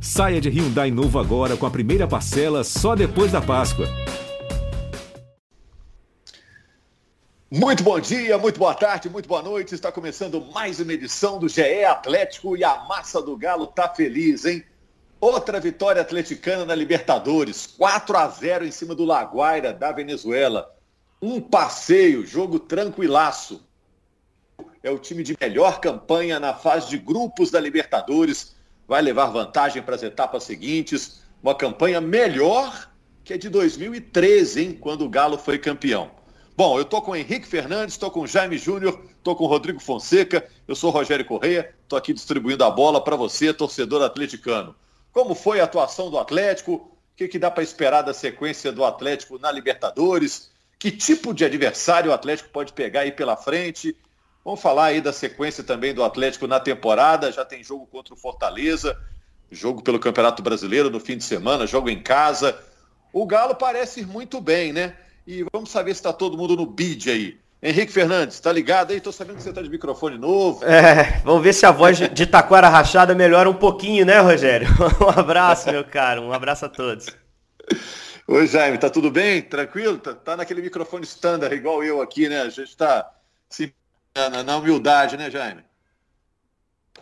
Saia de Hyundai novo agora com a primeira parcela só depois da Páscoa. Muito bom dia, muito boa tarde, muito boa noite. Está começando mais uma edição do GE Atlético e a massa do Galo tá feliz, hein? Outra vitória atleticana na Libertadores, 4 a 0 em cima do Laguaira da Venezuela. Um passeio, jogo tranquilaço. É o time de melhor campanha na fase de grupos da Libertadores vai levar vantagem para as etapas seguintes. Uma campanha melhor que a de 2013, hein, quando o Galo foi campeão. Bom, eu estou com o Henrique Fernandes, estou com o Jaime Júnior, estou com o Rodrigo Fonseca, eu sou o Rogério Correia, estou aqui distribuindo a bola para você, torcedor atleticano. Como foi a atuação do Atlético? O que, que dá para esperar da sequência do Atlético na Libertadores? Que tipo de adversário o Atlético pode pegar aí pela frente? Vamos falar aí da sequência também do Atlético na temporada. Já tem jogo contra o Fortaleza, jogo pelo Campeonato Brasileiro no fim de semana, jogo em casa. O Galo parece ir muito bem, né? E vamos saber se está todo mundo no bid aí. Henrique Fernandes, tá ligado aí? Tô sabendo que você tá de microfone novo. É, vamos ver se a voz de Taquara Rachada melhora um pouquinho, né, Rogério? Um abraço, meu caro. Um abraço a todos. Oi, Jaime, tá tudo bem? Tranquilo? Tá, tá naquele microfone standard, igual eu aqui, né? A gente tá se na, na humildade, né, Jaime?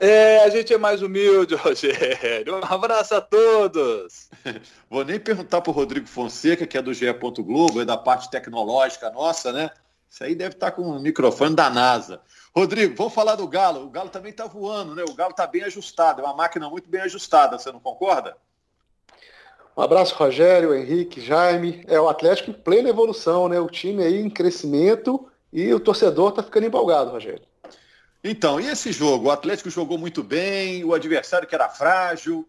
É, a gente é mais humilde, Rogério. Um abraço a todos. Vou nem perguntar para o Rodrigo Fonseca, que é do GE. Globo, é da parte tecnológica nossa, né? Isso aí deve estar tá com o microfone da NASA. Rodrigo, vamos falar do Galo. O Galo também está voando, né? O Galo está bem ajustado, é uma máquina muito bem ajustada, você não concorda? Um abraço, Rogério, Henrique, Jaime. É o Atlético em plena evolução, né? O time aí em crescimento e o torcedor está ficando empolgado, Rogério. Então, e esse jogo? O Atlético jogou muito bem, o adversário que era frágil.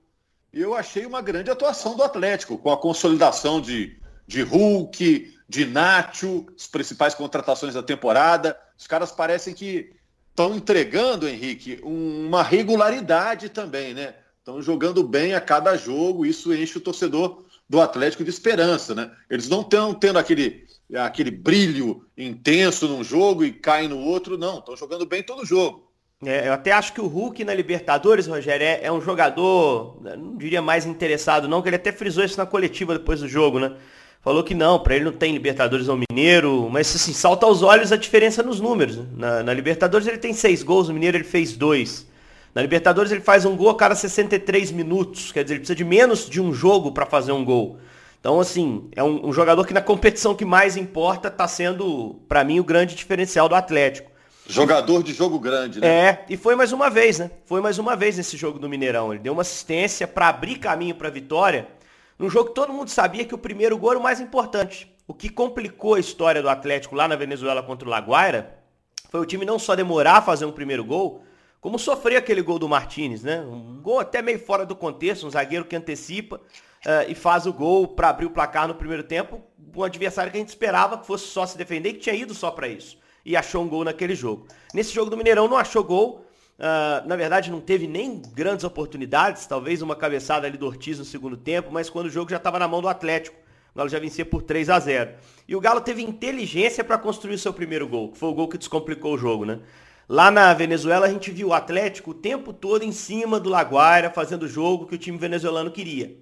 Eu achei uma grande atuação do Atlético, com a consolidação de, de Hulk, de Nacho, as principais contratações da temporada. Os caras parecem que estão entregando, Henrique, uma regularidade também, né? Estão jogando bem a cada jogo, isso enche o torcedor do Atlético de esperança, né? Eles não estão tendo aquele aquele brilho intenso num jogo e cai no outro, não. Estão jogando bem todo jogo. É, eu até acho que o Hulk na Libertadores, Rogério, é, é, um jogador, não diria mais interessado não, que ele até frisou isso na coletiva depois do jogo, né? Falou que não, para ele não tem Libertadores ao Mineiro, mas assim, salta aos olhos a diferença nos números. Né? Na, na, Libertadores ele tem seis gols, no Mineiro ele fez dois. Na Libertadores ele faz um gol a cada 63 minutos, quer dizer, ele precisa de menos de um jogo para fazer um gol. Então, assim, é um, um, jogador que na competição que mais importa está sendo, para mim, o grande diferencial do Atlético. Jogador de jogo grande, né? É, e foi mais uma vez, né? Foi mais uma vez nesse jogo do Mineirão. Ele deu uma assistência para abrir caminho para a vitória, num jogo que todo mundo sabia que o primeiro gol era o mais importante. O que complicou a história do Atlético lá na Venezuela contra o Laguaira foi o time não só demorar a fazer um primeiro gol, como sofrer aquele gol do Martinez, né? Um gol até meio fora do contexto, um zagueiro que antecipa uh, e faz o gol para abrir o placar no primeiro tempo. Um adversário que a gente esperava que fosse só se defender, que tinha ido só para isso. E achou um gol naquele jogo. Nesse jogo do Mineirão não achou gol. Uh, na verdade, não teve nem grandes oportunidades. Talvez uma cabeçada ali do Ortiz no segundo tempo, mas quando o jogo já estava na mão do Atlético. O Galo já vencia por 3 a 0 E o Galo teve inteligência para construir o seu primeiro gol, que foi o gol que descomplicou o jogo, né? Lá na Venezuela a gente viu o Atlético o tempo todo em cima do Laguaira, fazendo o jogo que o time venezuelano queria.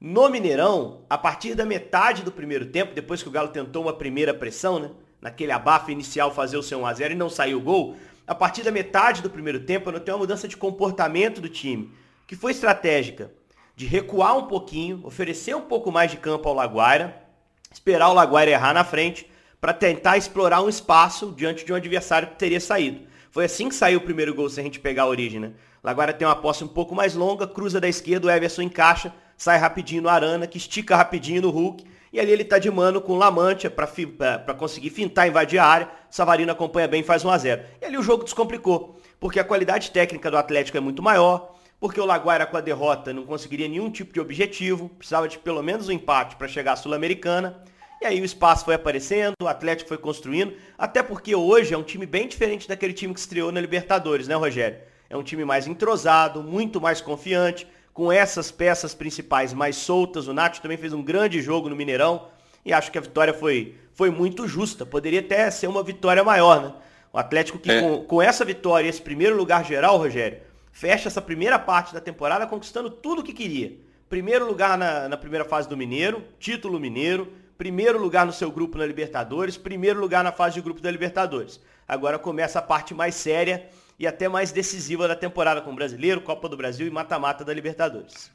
No Mineirão, a partir da metade do primeiro tempo, depois que o Galo tentou uma primeira pressão, né? Naquele abafa inicial fazer o seu 1x0 e não saiu o gol, a partir da metade do primeiro tempo eu notei uma mudança de comportamento do time, que foi estratégica, de recuar um pouquinho, oferecer um pouco mais de campo ao Laguaira, esperar o Laguaira errar na frente, para tentar explorar um espaço diante de um adversário que teria saído. Foi assim que saiu o primeiro gol, se a gente pegar a origem, né? Laguaira tem uma posse um pouco mais longa, cruza da esquerda, o Everson encaixa, sai rapidinho no Arana, que estica rapidinho no Hulk, e ali ele tá de mano com o Lamantia para conseguir fintar, invadir a área. Savarino acompanha bem e faz 1 a 0 E ali o jogo descomplicou, porque a qualidade técnica do Atlético é muito maior, porque o Laguaira com a derrota não conseguiria nenhum tipo de objetivo, precisava de pelo menos um empate para chegar à Sul-Americana. E aí o espaço foi aparecendo, o Atlético foi construindo, até porque hoje é um time bem diferente daquele time que estreou na Libertadores, né, Rogério? É um time mais entrosado, muito mais confiante, com essas peças principais mais soltas. O Nacho também fez um grande jogo no Mineirão e acho que a vitória foi, foi muito justa. Poderia até ser uma vitória maior, né? O Atlético que é. com, com essa vitória, esse primeiro lugar geral, Rogério, fecha essa primeira parte da temporada conquistando tudo o que queria. Primeiro lugar na, na primeira fase do Mineiro, título mineiro, primeiro lugar no seu grupo na Libertadores, primeiro lugar na fase de grupo da Libertadores. Agora começa a parte mais séria e até mais decisiva da temporada com o Brasileiro, Copa do Brasil e mata-mata da Libertadores.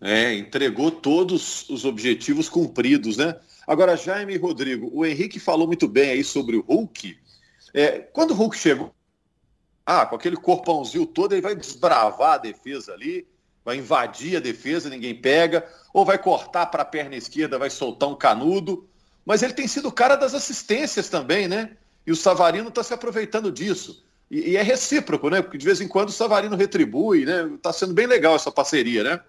É, entregou todos os objetivos cumpridos, né? Agora, Jaime e Rodrigo, o Henrique falou muito bem aí sobre o Hulk. É, quando o Hulk chegou, ah, com aquele corpãozinho todo, ele vai desbravar a defesa ali, vai invadir a defesa, ninguém pega, ou vai cortar para a perna esquerda, vai soltar um canudo. Mas ele tem sido o cara das assistências também, né? E o Savarino está se aproveitando disso. E, e, é recíproco, né? Porque de vez em quando o Savarino retribui, né? Está sendo bem legal essa parceria, né?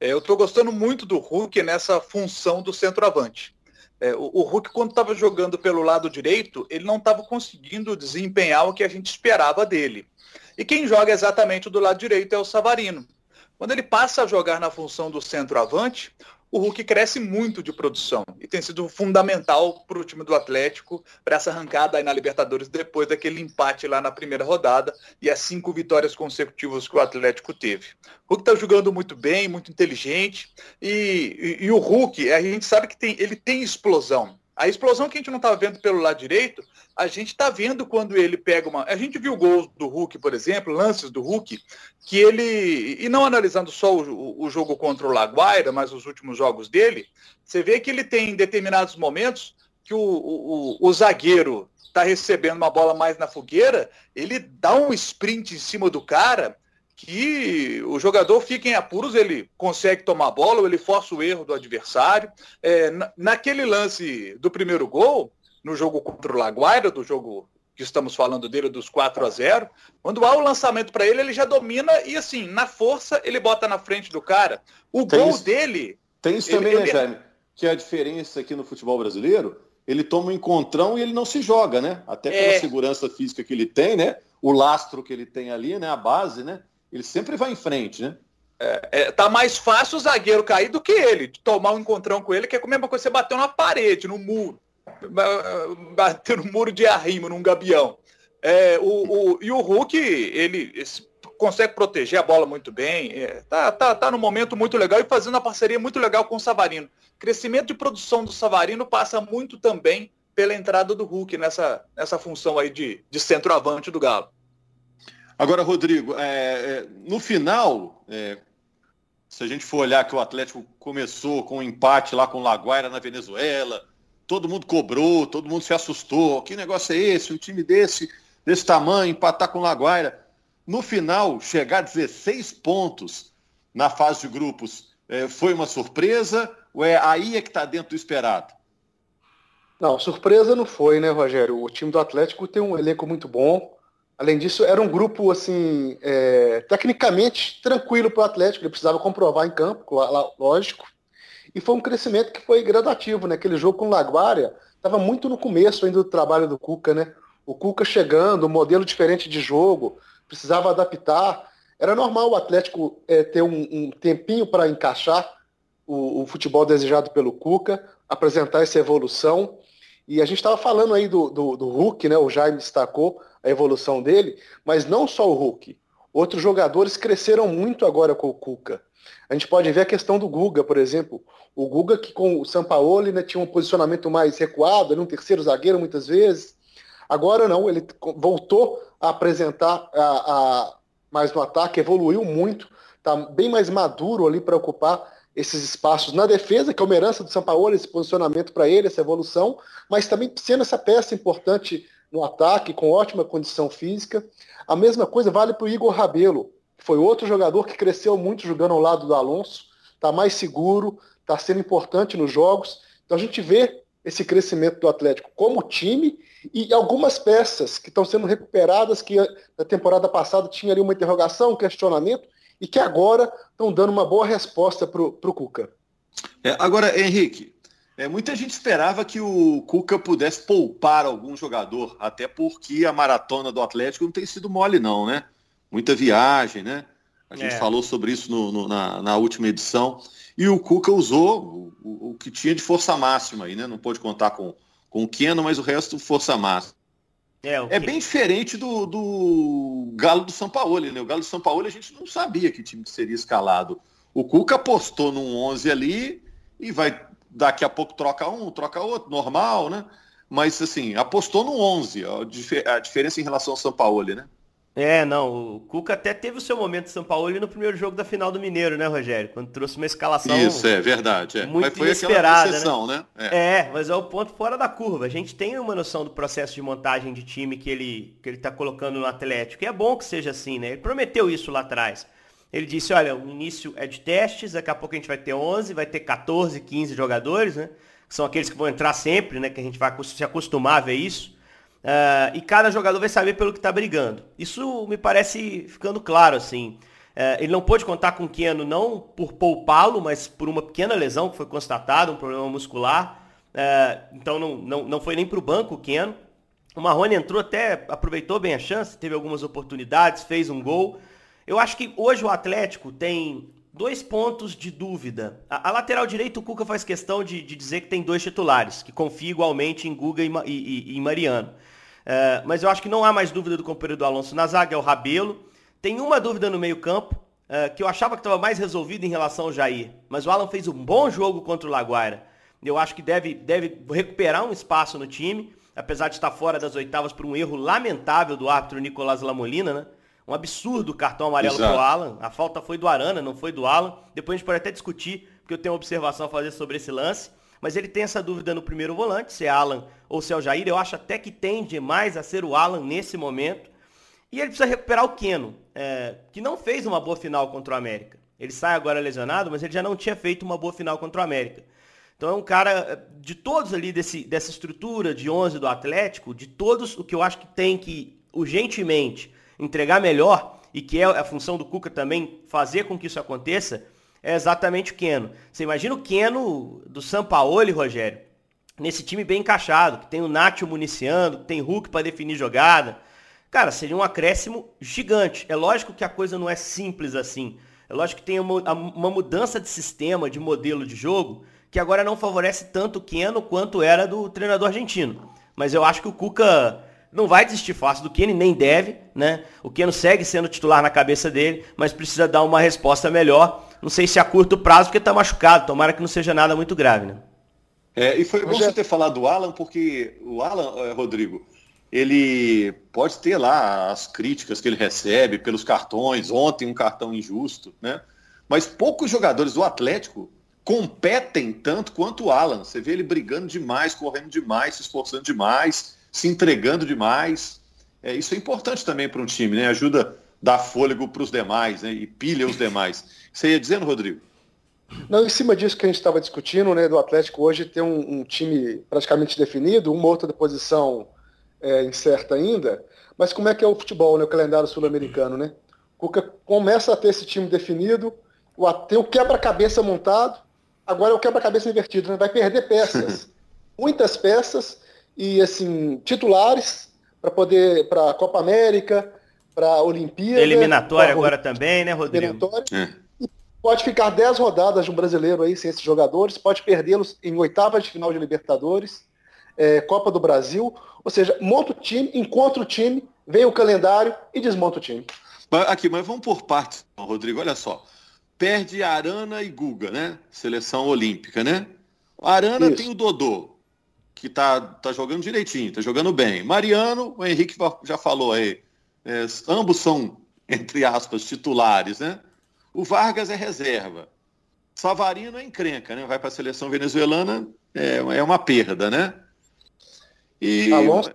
É, eu estou gostando muito do Hulk nessa função do centroavante. É, o, o, Hulk, quando estava jogando pelo lado direito, ele não estava conseguindo desempenhar o que a gente esperava dele. E quem joga exatamente do lado direito é o Savarino. Quando ele passa a jogar na função do centroavante, o Hulk cresce muito de produção e tem sido fundamental para o time do Atlético para essa arrancada aí na Libertadores depois daquele empate lá na primeira rodada e as cinco vitórias consecutivas que o Atlético teve. O Hulk está jogando muito bem, muito inteligente e, e, e, o Hulk, a gente sabe que tem, ele tem explosão. A explosão que a gente não estava vendo pelo lado direito, a gente está vendo quando ele pega uma. A gente viu gols do Hulk, por exemplo, lances do Hulk, que ele. E não analisando só o, o jogo contra o Laguaira, mas os últimos jogos dele, você vê que ele tem determinados momentos que o, o, o zagueiro está recebendo uma bola mais na fogueira, ele dá um sprint em cima do cara que o jogador fica em apuros, ele consegue tomar a bola, ou ele força o erro do adversário. É, naquele lance do primeiro gol, no jogo contra o Laguaira, do jogo que estamos falando dele, dos 4 a 0 quando há o lançamento para ele, ele já domina e, assim, na força, ele bota na frente do cara. O tem gol isso, dele. Tem isso ele, também, né, ele... né, Jaime? Que é a diferença aqui no futebol brasileiro, ele toma um encontrão e ele não se joga, né? Até pela é... segurança física que ele tem, né? O lastro que ele tem ali, né? A base, né? Ele sempre vai em frente, né? É, é, tá mais fácil o zagueiro cair do que ele, de tomar um encontrão com ele, que é a mesma coisa você bateu na parede, no muro. Bater no muro de arrimo, num gabião. É, o, o, e o Hulk, ele esse, consegue proteger a bola muito bem. É, tá, tá, tá no momento muito legal e fazendo uma parceria muito legal com o Savarino. Crescimento de produção do Savarino passa muito também pela entrada do Hulk nessa, nessa função aí de, de centroavante do Galo. Agora, Rodrigo, é, é, no final, é, se a gente for olhar que o Atlético começou com um empate lá com o Laguaira na Venezuela, todo mundo cobrou, todo mundo se assustou. Que negócio é esse? Um time desse, desse tamanho, empatar com o Laguaira. No final, chegar a 16 pontos na fase de grupos é, foi uma surpresa ou é aí é que está dentro do esperado? Não, surpresa não foi, né, Rogério? O time do Atlético tem um elenco muito bom, Além disso, era um grupo assim é, tecnicamente tranquilo para o Atlético. Ele precisava comprovar em campo, lógico. E foi um crescimento que foi gradativo, né? Aquele jogo com o Laguária estava muito no começo ainda do trabalho do Cuca, né? O Cuca chegando, um modelo diferente de jogo, precisava adaptar. Era normal o Atlético é, ter um, um tempinho para encaixar o, o, futebol desejado pelo Cuca, apresentar essa evolução. E a gente estava falando aí do, do, do Hulk, né? O Jaime destacou a evolução dele, mas não só o Hulk. Outros jogadores cresceram muito agora com o Cuca. A gente pode ver a questão do Guga, por exemplo. O Guga, que com o Sampaoli né, tinha um posicionamento mais recuado, era um terceiro zagueiro muitas vezes. Agora não, ele voltou a apresentar a, a, mais no ataque, evoluiu muito, está bem mais maduro ali para ocupar esses espaços na defesa, que é uma herança do Sampaoli, esse posicionamento para ele, essa evolução, mas também sendo essa peça importante no ataque, com ótima condição física. A mesma coisa vale para o Igor Rabelo, que foi outro jogador que cresceu muito jogando ao lado do Alonso, está mais seguro, está sendo importante nos jogos. Então a gente vê esse crescimento do Atlético como time e algumas peças que estão sendo recuperadas, que na temporada passada tinha ali uma interrogação, um questionamento, e que agora estão dando uma boa resposta para o Cuca. É, agora, Henrique, é, muita gente esperava que o Cuca pudesse poupar algum jogador, até porque a maratona do Atlético não tem sido mole, não, né? Muita viagem, né? A gente é. falou sobre isso no, no, na, na, última edição. E o Cuca usou o, o, o, que tinha de força máxima aí, né? Não pôde contar com, com o Keno, mas o resto força máxima. É, é bem diferente do, do Galo do São Paulo, né? O Galo do São Paulo a gente não sabia que time seria escalado. O Cuca apostou num 11 ali e vai daqui a pouco troca um, troca outro, normal, né? Mas assim, apostou no 11, a diferença em relação ao São Paulo, né? É, não, o Cuca até teve o seu momento de São Paulo no primeiro jogo da final do Mineiro, né, Rogério? Quando trouxe uma escalação. Isso, é verdade. É. Muito mas foi inesperada, exceção, né? né? É. é. mas é o ponto fora da curva. A gente tem uma noção do processo de montagem de time que ele, que ele tá colocando no Atlético. E é bom que seja assim, né? Ele prometeu isso lá atrás. Ele disse, olha, o início é de testes, daqui a pouco a gente vai ter 11, vai ter 14, 15 jogadores, né? Que são aqueles que vão entrar sempre, né? Que a gente vai se acostumar a ver isso. Uh, e cada jogador vai saber pelo que está brigando. Isso me parece ficando claro, assim. Uh, ele não pôde contar com o Keno não por poupá-lo, mas por uma pequena lesão que foi constatada, um problema muscular. Uh, então não, não, não foi nem para o banco o Keno. O Marrone entrou até, aproveitou bem a chance, teve algumas oportunidades, fez um gol. Eu acho que hoje o Atlético tem dois pontos de dúvida. A, a lateral direito, o Cuca faz questão de, de, dizer que tem dois titulares, que confia igualmente em Guga e, e, e, e Mariano. É, mas eu acho que não há mais dúvida do companheiro do Alonso na zaga, é o Rabelo. Tem uma dúvida no meio-campo, é, que eu achava que estava mais resolvido em relação ao Jair. Mas o Alan fez um bom jogo contra o Laguaira. Eu acho que deve, deve recuperar um espaço no time, apesar de estar fora das oitavas por um erro lamentável do árbitro Nicolás Lamolina, né? Um absurdo o cartão amarelo para o Alan. A falta foi do Arana, não foi do Alan. Depois a gente pode até discutir, porque eu tenho uma observação a fazer sobre esse lance mas ele tem essa dúvida no primeiro volante, se é Alan ou se é o Jair. Eu acho até que tende mais a ser o Alan nesse momento. E ele precisa recuperar o Keno, é, que não fez uma boa final contra o América. Ele sai agora lesionado, mas ele já não tinha feito uma boa final contra o América. Então é um cara, de todos ali desse, dessa estrutura de 11 do Atlético, de todos, o que eu acho que tem que urgentemente entregar melhor, e que é a função do Cuca também fazer com que isso aconteça, é exatamente o Keno. Você imagina o Keno do Sampaoli, Rogério, nesse time bem encaixado, que tem o Nacho municiando, que tem Hulk para definir jogada. Cara, seria um acréscimo gigante. É lógico que a coisa não é simples assim. É lógico que tem uma, uma mudança de sistema, de modelo de jogo, que agora não favorece tanto o Keno quanto era do treinador argentino. Mas eu acho que o Cuca não vai desistir fácil do Keno, nem deve, né? O Keno segue sendo titular na cabeça dele, mas precisa dar uma resposta melhor. Não sei se a curto prazo, porque está machucado. Tomara que não seja nada muito grave, né? É, e foi bom você ter falado do Alan, porque o Alan, é, Rodrigo, ele pode ter lá as críticas que ele recebe pelos cartões, ontem um cartão injusto, né? Mas poucos jogadores do Atlético competem tanto quanto o Alan. Você vê ele brigando demais, correndo demais, se esforçando demais, se entregando demais. É, isso é importante também para um time, né? Ajuda dá fôlego para os demais né, e pilha os demais. Você ia dizendo, Rodrigo? Não, em cima disso que a gente estava discutindo, né, do Atlético hoje ter um, um, time praticamente definido, uma outra posição é, incerta ainda, mas como é que é o futebol, né, o calendário sul-americano, né? Cuca começa a ter esse time definido, tem o quebra-cabeça montado, agora é o quebra-cabeça invertido, né? vai perder peças, muitas peças e assim titulares para poder para a Copa América, para a Olimpíada. Eliminatória agora também, né, Rodrigo? É. Pode ficar 10 rodadas de um brasileiro aí sem esses jogadores, pode perdê-los em oitavas de final de Libertadores, é, Copa do Brasil. Ou seja, monta o time, encontra o time, vem o calendário e desmonta o time. Aqui, mas vamos por partes, Rodrigo. Olha só. Perde Arana e Guga, né? Seleção olímpica, né? Arana Isso. tem o Dodô, que tá, tá jogando direitinho, tá jogando bem. Mariano, o Henrique já falou aí, é, ambos são, entre aspas, titulares, né? O Vargas é reserva. Savarino é encrenca, né? Vai para a seleção venezuelana, é, é uma perda, né? E Alonso,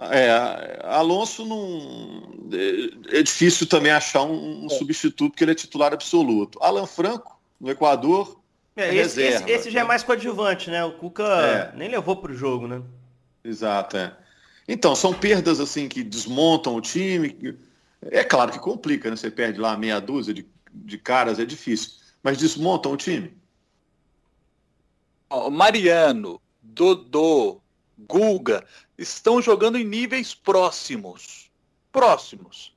é, Alonso não é, é, difícil também achar um, um é. substituto porque ele é titular absoluto. Alan Franco no Equador é, é esse, reserva, esse, esse, já é mais coadjuvante, né? O Cuca é. nem levou para o jogo, né? Exato, é. Então, são perdas assim que desmontam o time. É claro que complica, né? Você perde lá meia dúzia de, de caras, é difícil. Mas desmontam o time. Mariano, Dodô, Guga estão jogando em níveis próximos. Próximos.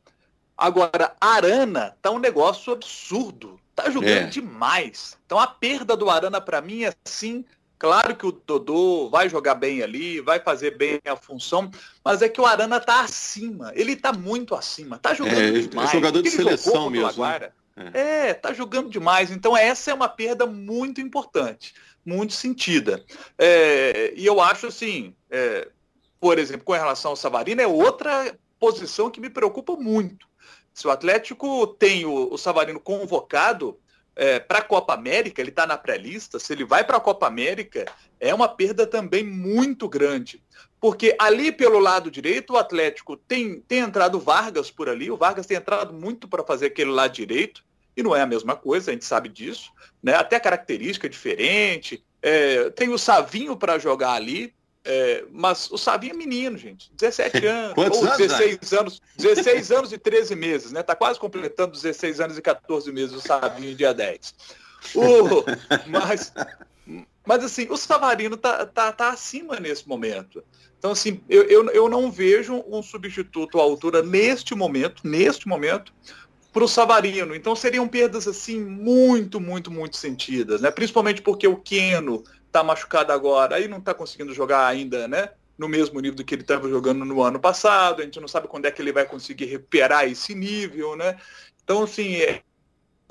Agora, Arana tá um negócio absurdo. Tá jogando é. demais. Então a perda do Arana para mim é assim Claro que o Dodô vai jogar bem ali, vai fazer bem a função, mas é que o Arana tá acima. Ele tá muito acima. Tá jogando é, demais. É jogador de seleção mesmo. Né? É. é, tá jogando demais. Então essa é uma perda muito importante, muito sentida. É, e eu acho assim, é, por exemplo, com relação ao Savarino, é outra posição que me preocupa muito. Se o Atlético tem o, o Savarino convocado, é, para a Copa América, ele está na pré-lista, se ele vai para a Copa América, é uma perda também muito grande. Porque ali pelo lado direito, o Atlético tem, tem entrado Vargas por ali, o Vargas tem entrado muito para fazer aquele lado direito, e não é a mesma coisa, a gente sabe disso, né? até característica diferente. É, tem o Savinho para jogar ali, é, mas o Savinho é menino, gente. 17 anos. Quantos ou 16 anos, 16 anos e 13 meses, né? Tá quase completando 16 anos e 14 meses o Savinho dia 10. O, mas, mas assim, o Savarino tá, tá, tá acima nesse momento. Então, assim, eu, eu, eu não vejo um substituto à altura neste momento, neste momento, para o Savarino. Então seriam perdas assim muito, muito, muito sentidas, né? Principalmente porque o Keno está machucado agora, aí não está conseguindo jogar ainda, né? No mesmo nível do que ele estava jogando no ano passado, a gente não sabe quando é que ele vai conseguir recuperar esse nível, né? Então, assim, é,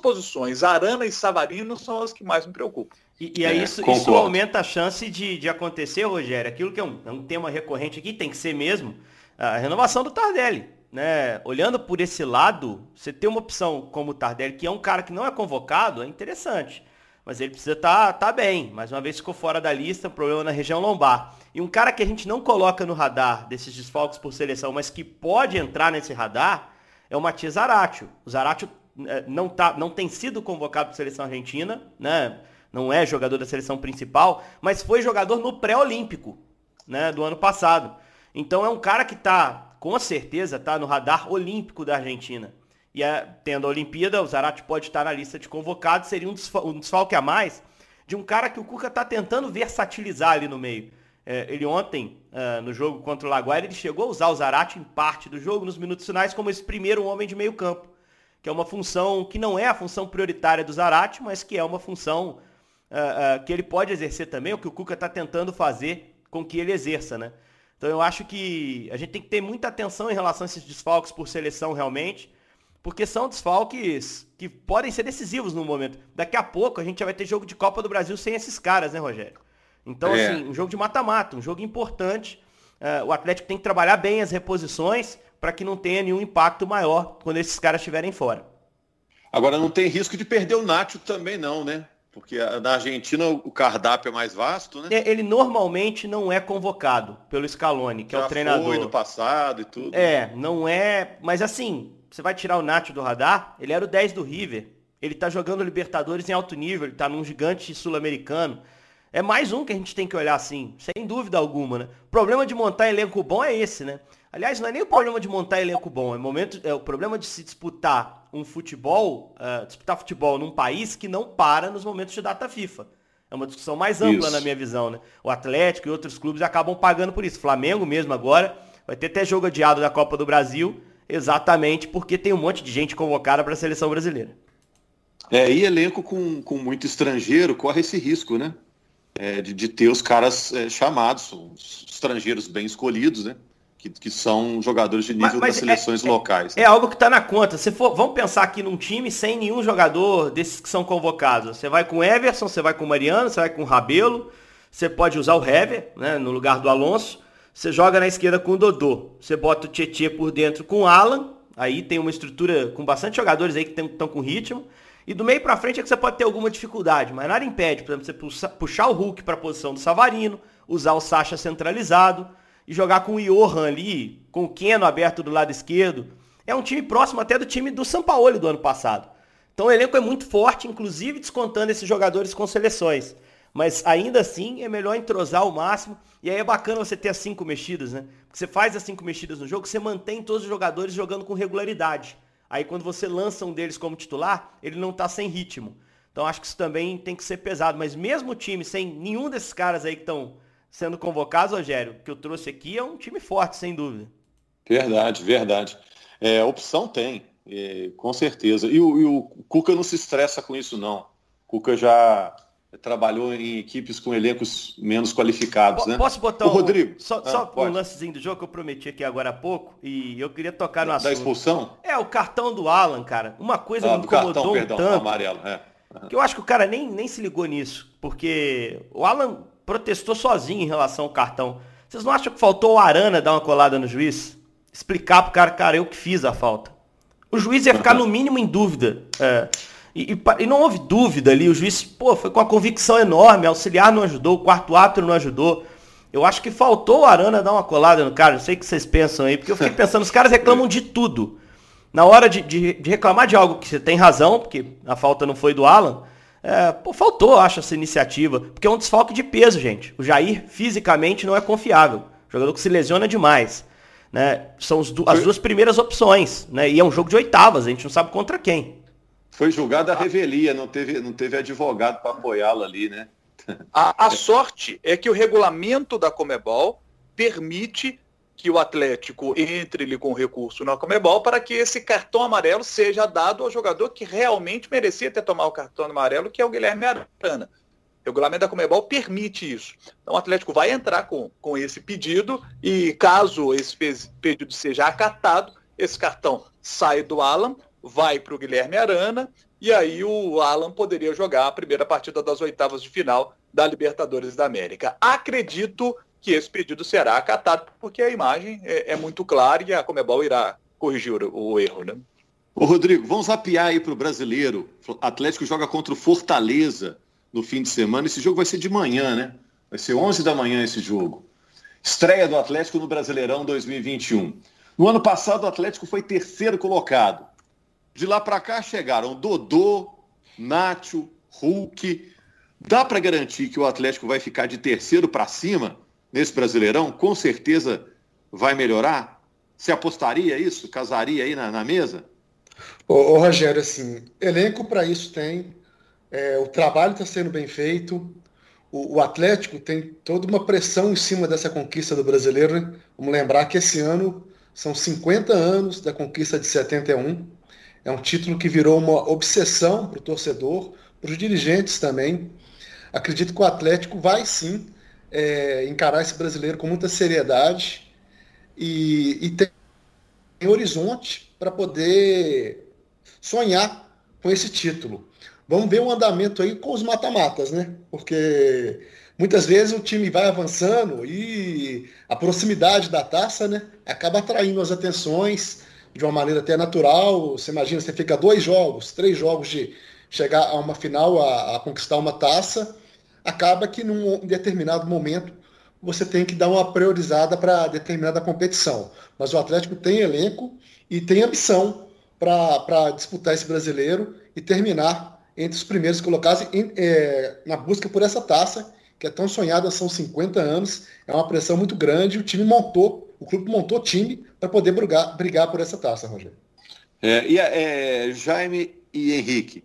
posições, Arana e Savarino são as que mais me preocupam. E, e aí é, isso, isso, aumenta a chance de, de acontecer, Rogério, aquilo que é um, é um tema recorrente aqui, tem que ser mesmo, a renovação do Tardelli. Né? Olhando por esse lado, você ter uma opção como o Tardelli, que é um cara que não é convocado, é interessante mas ele precisa estar tá, tá bem. Mais uma vez ficou fora da lista, problema na região lombar. E um cara que a gente não coloca no radar desses desfalques por seleção, mas que pode entrar nesse radar, é o Matias Zaratio. O Zaratio é, não, tá, não tem sido convocado para a seleção argentina, né? não é jogador da seleção principal, mas foi jogador no pré-olímpico né? do ano passado. Então é um cara que está, com certeza, está no radar olímpico da Argentina. E a, tendo a Olimpíada, o Zarate pode estar na lista de convocados, seria um, desfal, um desfalque a mais de um cara que o Cuca está tentando versatilizar ali no meio. É, ele ontem, uh, no jogo contra o Laguaira, ele chegou a usar o Zarate em parte do jogo, nos minutos finais, como esse primeiro homem de meio campo, que é uma função que não é a função prioritária do Zarate, mas que é uma função uh, uh, que ele pode exercer também, o que o Cuca está tentando fazer com que ele exerça, né? Então eu acho que a gente tem que ter muita atenção em relação a esses desfalques por seleção realmente porque são desfalques que podem ser decisivos no momento. Daqui a pouco a gente já vai ter jogo de Copa do Brasil sem esses caras, né, Rogério? Então, é. assim, um jogo de mata-mata, um jogo importante. Uh, o Atlético tem que trabalhar bem as reposições para que não tenha nenhum impacto maior quando esses caras estiverem fora. Agora não tem risco de perder o Nacho também não, né? Porque na Argentina o cardápio é mais vasto, né? É, ele normalmente não é convocado pelo Scaloni, que Já é o treinador. Foi no passado e tudo. É, não é. Mas assim, você vai tirar o Nacho do radar, ele era o 10 do River. Ele tá jogando Libertadores em alto nível, ele tá num gigante sul-americano. É mais um que a gente tem que olhar assim, sem dúvida alguma, né? O problema de montar elenco bom é esse, né? Aliás, não é nem o problema de montar elenco bom, é, momento, é o problema de se disputar um futebol, uh, disputar futebol num país que não para nos momentos de data FIFA. É uma discussão mais ampla isso. na minha visão, né? O Atlético e outros clubes acabam pagando por isso. Flamengo mesmo agora vai ter até jogo adiado da Copa do Brasil exatamente porque tem um monte de gente convocada para a seleção brasileira. É, e elenco com, com muito estrangeiro corre esse risco, né? É, de, de, ter os caras é, chamados, os estrangeiros bem escolhidos, né? Que, que são jogadores de nível mas, mas das seleções é, locais. É, né? é algo que está na conta. Se for, vamos pensar aqui num time sem nenhum jogador desses que são convocados. Você vai com Everson, você vai com Mariano, você vai com Rabelo, você pode usar o Hever, né, no lugar do Alonso. Você joga na esquerda com o Dodô. Você bota o Tietchan por dentro com o Alan. Aí tem uma estrutura com bastante jogadores aí que estão com ritmo. E do meio para frente é que você pode ter alguma dificuldade, mas nada impede, por exemplo, você puxar o Hulk para a posição do Savarino, usar o Sacha centralizado e jogar com o Johan ali, com o Keno aberto do lado esquerdo. É um time próximo até do time do Sampaoli do ano passado. Então o elenco é muito forte, inclusive descontando esses jogadores com seleções. Mas ainda assim é melhor entrosar o máximo. E aí é bacana você ter as cinco mexidas, né? Porque você faz as cinco mexidas no jogo, você mantém todos os jogadores jogando com regularidade. Aí quando você lança um deles como titular, ele não tá sem ritmo. Então acho que isso também tem que ser pesado. Mas mesmo o time sem nenhum desses caras aí que estão sendo convocados, Rogério, que eu trouxe aqui, é um time forte, sem dúvida. Verdade, verdade. É, opção tem, é, com certeza. E o, e o Cuca não se estressa com isso, não. O Cuca já trabalhou em equipes com elencos menos qualificados, né? Posso botar o Rodrigo? Só, ah, só um lancezinho do jogo que eu prometi aqui agora há pouco e eu queria tocar no da, assunto. Da expulsão? É, o cartão do Alan, cara. Uma coisa ah, me incomodou cartão, um perdão, tanto. amarelo, é. Que eu acho que o cara nem, nem se ligou nisso, porque o Alan protestou sozinho em relação ao cartão. Vocês não acham que faltou o Arana dar uma colada no juiz? Explicar pro cara, cara, eu que fiz a falta. O juiz ia ficar no mínimo em dúvida. É. E, e, e, não houve dúvida ali, o juiz, pô, foi com uma convicção enorme, auxiliar não ajudou, o quarto árbitro não ajudou. Eu acho que faltou o Arana dar uma colada no cara, não sei o que vocês pensam aí, porque eu fiquei pensando, os caras reclamam de tudo. Na hora de, de, de reclamar de algo que você tem razão, porque a falta não foi do Alan, é, pô, faltou, acho, essa iniciativa. Porque é um desfalque de peso, gente. O Jair fisicamente não é confiável. Jogador que se lesiona demais. Né? São as duas primeiras opções. Né? E é um jogo de oitavas, a gente não sabe contra quem. Foi julgada a revelia, não teve, não teve advogado para apoiá-lo ali, né? A, a sorte é que o regulamento da Comebol permite que o Atlético entre com recurso na Comebol para que esse cartão amarelo seja dado ao jogador que realmente merecia ter tomado o cartão amarelo, que é o Guilherme Arana. O regulamento da Comebol permite isso. Então o Atlético vai entrar com, com esse pedido e caso esse pedido seja acatado, esse cartão sai do Alan, vai para o Guilherme Arana, e aí o Alan poderia jogar a primeira partida das oitavas de final da Libertadores da América. Acredito que esse pedido será acatado, porque a imagem é, é muito clara e a Comebol irá corrigir o, o erro, né? Ô Rodrigo, vamos apiar aí para o brasileiro. Atlético joga contra o Fortaleza no fim de semana. Esse jogo vai ser de manhã, né? Vai ser 11 da manhã esse jogo. Estreia do Atlético no Brasileirão 2021. No ano passado, o Atlético foi terceiro colocado. De lá para cá chegaram Dodô, Nacho, Hulk. Dá para garantir que o Atlético vai ficar de terceiro para cima nesse Brasileirão? Com certeza vai melhorar? Você apostaria isso? Casaria aí na, na mesa? Ô, ô, Rogério, assim, elenco para isso tem. É, o trabalho está sendo bem feito. O, o, Atlético tem toda uma pressão em cima dessa conquista do brasileiro. Né? Vamos lembrar que esse ano são 50 anos da conquista de 71. É um título que virou uma obsessão para o torcedor, para os dirigentes também. Acredito que o Atlético vai sim é, encarar esse brasileiro com muita seriedade e, e tem horizonte para poder sonhar com esse título. Vamos ver o andamento aí com os mata-matas, né? Porque muitas vezes o time vai avançando e a proximidade da taça, né, acaba atraindo as atenções de uma maneira até natural. Você imagina, você fica dois jogos, três jogos de chegar a uma final, a, a conquistar uma taça, acaba que num determinado momento você tem que dar uma priorizada para determinada competição. Mas o Atlético tem elenco e tem ambição para disputar esse brasileiro e terminar entre os primeiros colocados em, é, na busca por essa taça, que é tão sonhada, são 50 anos, é uma pressão muito grande. O time montou, o clube montou time para poder brigar, brigar por essa taça, Rogério. É, e é, Jaime e Henrique,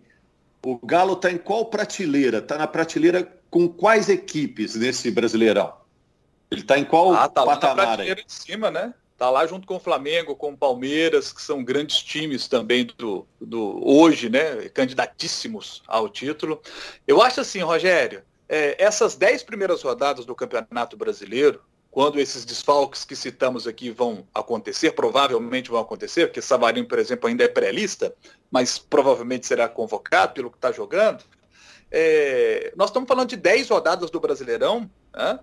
o Galo está em qual prateleira? Está na prateleira com quais equipes nesse Brasileirão? Ele está em qual ah, tá patamar? Lá na prateleira aí? de cima, né? Tá lá junto com o Flamengo, com o Palmeiras, que são grandes times também do, do hoje, né? Candidatíssimos ao título. Eu acho assim, Rogério, é, essas dez primeiras rodadas do Campeonato Brasileiro, quando esses desfalques que citamos aqui vão acontecer, provavelmente vão acontecer, porque Savarino, por exemplo, ainda é pré-lista, mas provavelmente será convocado pelo que está jogando. É, nós estamos falando de 10 rodadas do Brasileirão, né,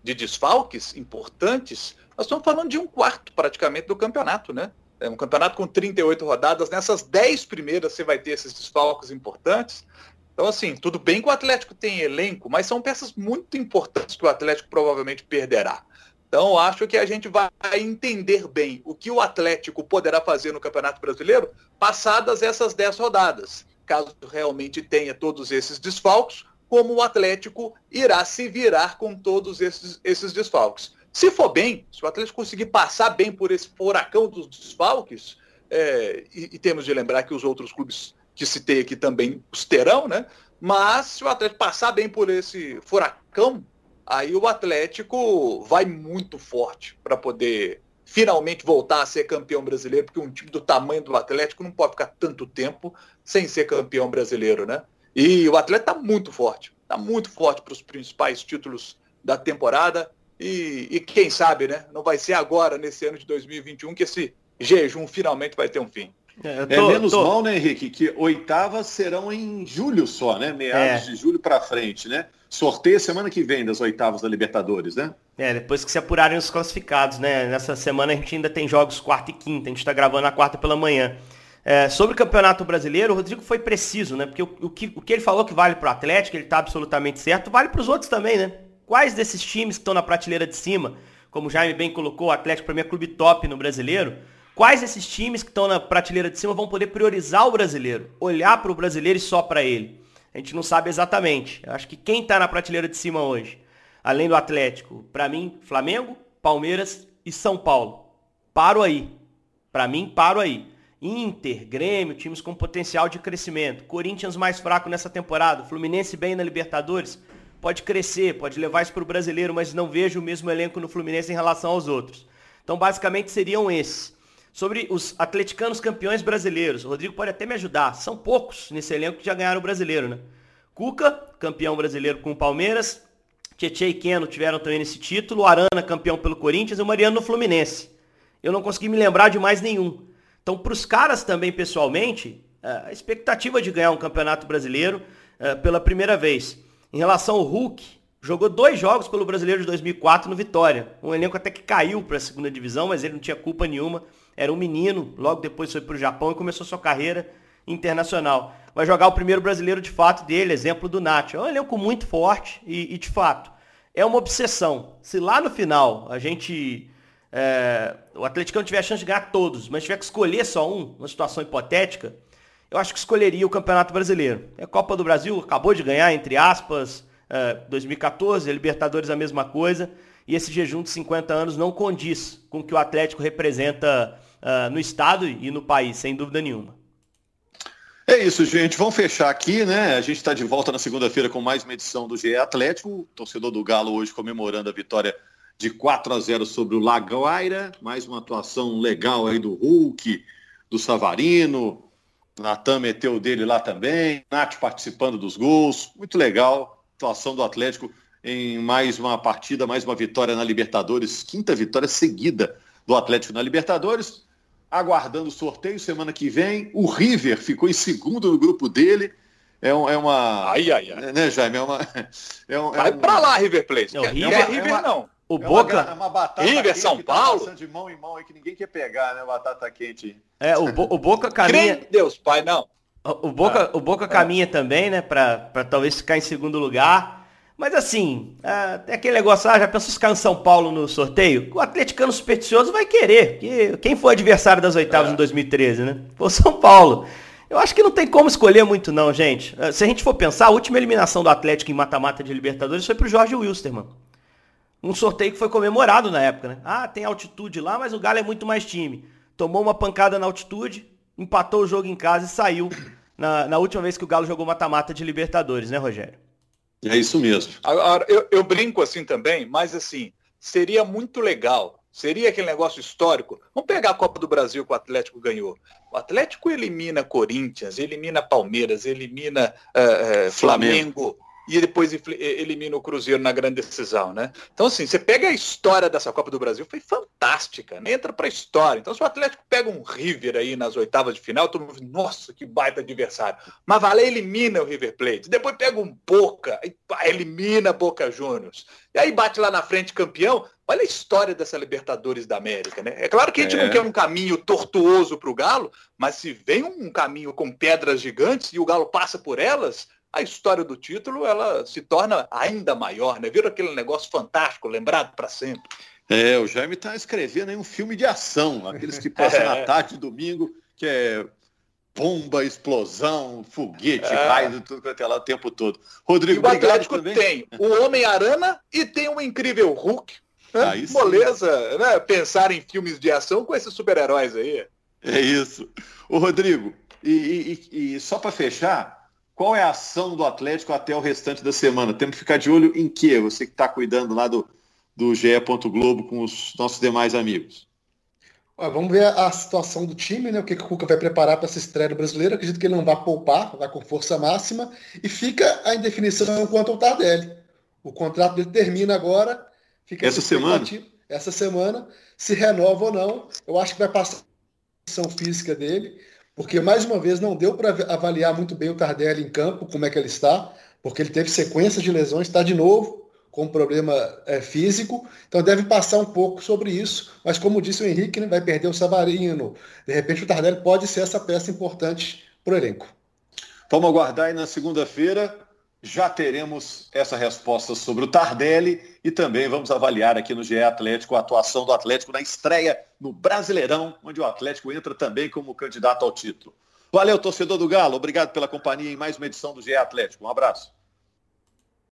de desfalques importantes, nós estamos falando de um quarto praticamente do campeonato, né? É um campeonato com 38 rodadas, nessas 10 primeiras você vai ter esses desfalques importantes. Então, assim, tudo bem que o Atlético tem elenco, mas são peças muito importantes que o Atlético provavelmente perderá. Então, acho que a gente vai entender bem o que o Atlético poderá fazer no Campeonato Brasileiro passadas essas 10 rodadas. Caso realmente tenha todos esses desfalques, como o Atlético irá se virar com todos esses, esses desfalques. Se for bem, se o Atlético conseguir passar bem por esse furacão dos desfalques, é, e, e, temos de lembrar que os outros clubes que citei aqui também os terão, né? Mas se o Atlético passar bem por esse furacão, aí o Atlético vai muito forte para poder finalmente voltar a ser campeão brasileiro, porque um time do tamanho do Atlético não pode ficar tanto tempo sem ser campeão brasileiro, né? E o Atlético está muito forte, está muito forte para os principais títulos da temporada. E, e, quem sabe, né? Não vai ser agora, nesse ano de 2021, que esse jejum finalmente vai ter um fim. É, tô, é menos tô... mal, né, Henrique? Que oitavas serão em julho só, né? Meados é. de julho para frente, né? Sorteio semana que vem das oitavas da Libertadores, né? É, depois que se apurarem os classificados, né? Nessa semana a gente ainda tem jogos quarta e quinta, a gente está gravando na quarta pela manhã. É, sobre o Campeonato Brasileiro, o Rodrigo foi preciso, né? Porque o, o, que, o que ele falou que vale para o Atlético, ele está absolutamente certo, vale para os outros também, né? Quais desses times que estão na prateleira de cima, como o Jaime bem colocou, o Atlético para mim é clube top no brasileiro, quais desses times que estão na prateleira de cima vão poder priorizar o brasileiro, olhar para o brasileiro e só para ele? A gente não sabe exatamente. Eu acho que quem está na prateleira de cima hoje, além do Atlético, para mim, Flamengo, Palmeiras e São Paulo. Paro aí. Para mim, paro aí. Inter, Grêmio, times com potencial de crescimento. Corinthians mais fraco nessa temporada. Fluminense bem na Libertadores pode crescer, pode levar isso para o brasileiro, mas não vejo o mesmo elenco no Fluminense em relação aos outros. Então, basicamente, seriam esses. Sobre os atleticanos campeões brasileiros, o Rodrigo pode até me ajudar. São poucos nesse elenco que já ganharam o brasileiro, né? Cuca, campeão brasileiro com o Palmeiras. Tietchan e Keno tiveram também esse título. Arana, campeão pelo Corinthians. E o Mariano no Fluminense. Eu não consegui me lembrar de mais nenhum. Então, para os caras também, pessoalmente, a expectativa de ganhar um campeonato brasileiro eh, pela primeira vez. Em relação ao Hulk, jogou dois jogos pelo Brasileiro de 2004 no Vitória. Um elenco até que caiu para a segunda divisão, mas ele não tinha culpa nenhuma. Era um menino, logo depois foi para o Japão e começou sua carreira internacional. Vai jogar o primeiro brasileiro de fato dele, exemplo do Nacho. É um elenco muito forte e, e de fato é uma obsessão. Se lá no final a gente é, o Atlético não tiver a chance de ganhar todos, mas tiver que escolher só um, uma situação hipotética, eu acho que escolheria o Campeonato Brasileiro. A Copa do Brasil acabou de ganhar, entre aspas, 2014, a Libertadores a mesma coisa, e esse jejum de 50 anos não condiz com o que o Atlético representa uh, no estado e no país, sem dúvida nenhuma. É isso, gente. Vamos fechar aqui, né? A gente está de volta na segunda-feira com mais uma edição do GE Atlético. O torcedor do Galo hoje comemorando a vitória de 4 a 0 sobre o Laguaira. Mais uma atuação legal aí do Hulk, do Savarino, Natan meteu dele lá também, Nath participando dos gols, muito legal. Atuação do Atlético em mais uma partida, mais uma vitória na Libertadores, quinta vitória seguida do Atlético na Libertadores. Aguardando o sorteio semana que vem. O River ficou em segundo no grupo dele. É, um, é uma. Ai, ai, ai. Né, Jaime? É uma. É um, é Vai um... pra lá, River Plate. Não, River, é, River uma, não. O é Boca. Uma, uma batata River, São tá Paulo. Tá de mão em mão aí que ninguém quer pegar, né? Batata quente. É, o, Bo o Boca caminha. Deus, pai, não. O, o Boca, ah, o Boca ah. caminha também, né? Pra, pra talvez ficar em segundo lugar. Mas assim, é aquele negócio, ah, já pensou ficar em São Paulo no sorteio? O atleticano supersticioso vai querer. Que, quem foi adversário das oitavas é. em 2013, né? Foi o São Paulo. Eu acho que não tem como escolher muito não, gente. Se a gente for pensar, a última eliminação do Atlético em mata-mata de Libertadores foi pro Jorge Wilstermann um sorteio que foi comemorado na época, né? Ah, tem altitude lá, mas o Galo é muito mais time. Tomou uma pancada na altitude, empatou o jogo em casa e saiu na, na última vez que o Galo jogou mata-mata de Libertadores, né, Rogério? É isso mesmo. Agora, eu, eu brinco assim também, mas assim, seria muito legal Seria aquele negócio histórico. Vamos pegar a Copa do Brasil que o Atlético ganhou. O Atlético elimina Corinthians, elimina Palmeiras, elimina uh, uh, Flamengo. Flamengo e depois elimina o Cruzeiro na grande decisão, né? Então, assim, você pega a história dessa Copa do Brasil, foi fantástica, né? entra pra história. Então, se o Atlético pega um River aí nas oitavas de final, todo mundo nossa, que baita adversário. Mas vale, elimina o River Plate. Depois pega um Boca, e pá, elimina Boca Juniors. E aí bate lá na frente campeão. Olha a história dessa Libertadores da América, né? É claro que a gente é. não quer um caminho tortuoso para o Galo, mas se vem um caminho com pedras gigantes e o Galo passa por elas, a história do título ela se torna ainda maior, né? Vira aquele negócio fantástico, lembrado para sempre. É, o Jaime está escrevendo aí um filme de ação, aqueles que passam é. na tarde de domingo, que é bomba, explosão, foguete, é. raio, tudo que até lá o tempo todo. Rodrigo, e o Atlético também. tem o Homem-Arana e tem o incrível Hulk. Né? Moleza, né? Pensar em filmes de ação com esses super-heróis aí. É isso. O Rodrigo, e, e, e só para fechar, qual é a ação do Atlético até o restante da semana? Temos que ficar de olho em quê? Você que está cuidando lá do, do GE. Globo com os nossos demais amigos. vamos ver a situação do time, né? O que, que o Cuca vai preparar para essa estreia do brasileiro. Acredito que ele não vai poupar, vai com força máxima. E fica a indefinição quanto ao Tardelli. O contrato dele termina agora. Fica essa semana? Essa semana, se renova ou não. Eu acho que vai passar a condição física dele, porque mais uma vez não deu para avaliar muito bem o Tardelli em campo, como é que ele está, porque ele teve sequência de lesões, está de novo com problema é, físico, então deve passar um pouco sobre isso, mas como disse o Henrique, né, vai perder o Savarino, de repente o Tardelli pode ser essa peça importante para o elenco. Vamos aguardar aí na segunda-feira, já teremos essa resposta sobre o Tardelli e também vamos avaliar aqui no GE Atlético a atuação do Atlético na estreia no Brasileirão, onde o Atlético entra também como candidato ao título. Valeu, torcedor do Galo, obrigado pela companhia em mais uma edição do GE Atlético. Um abraço.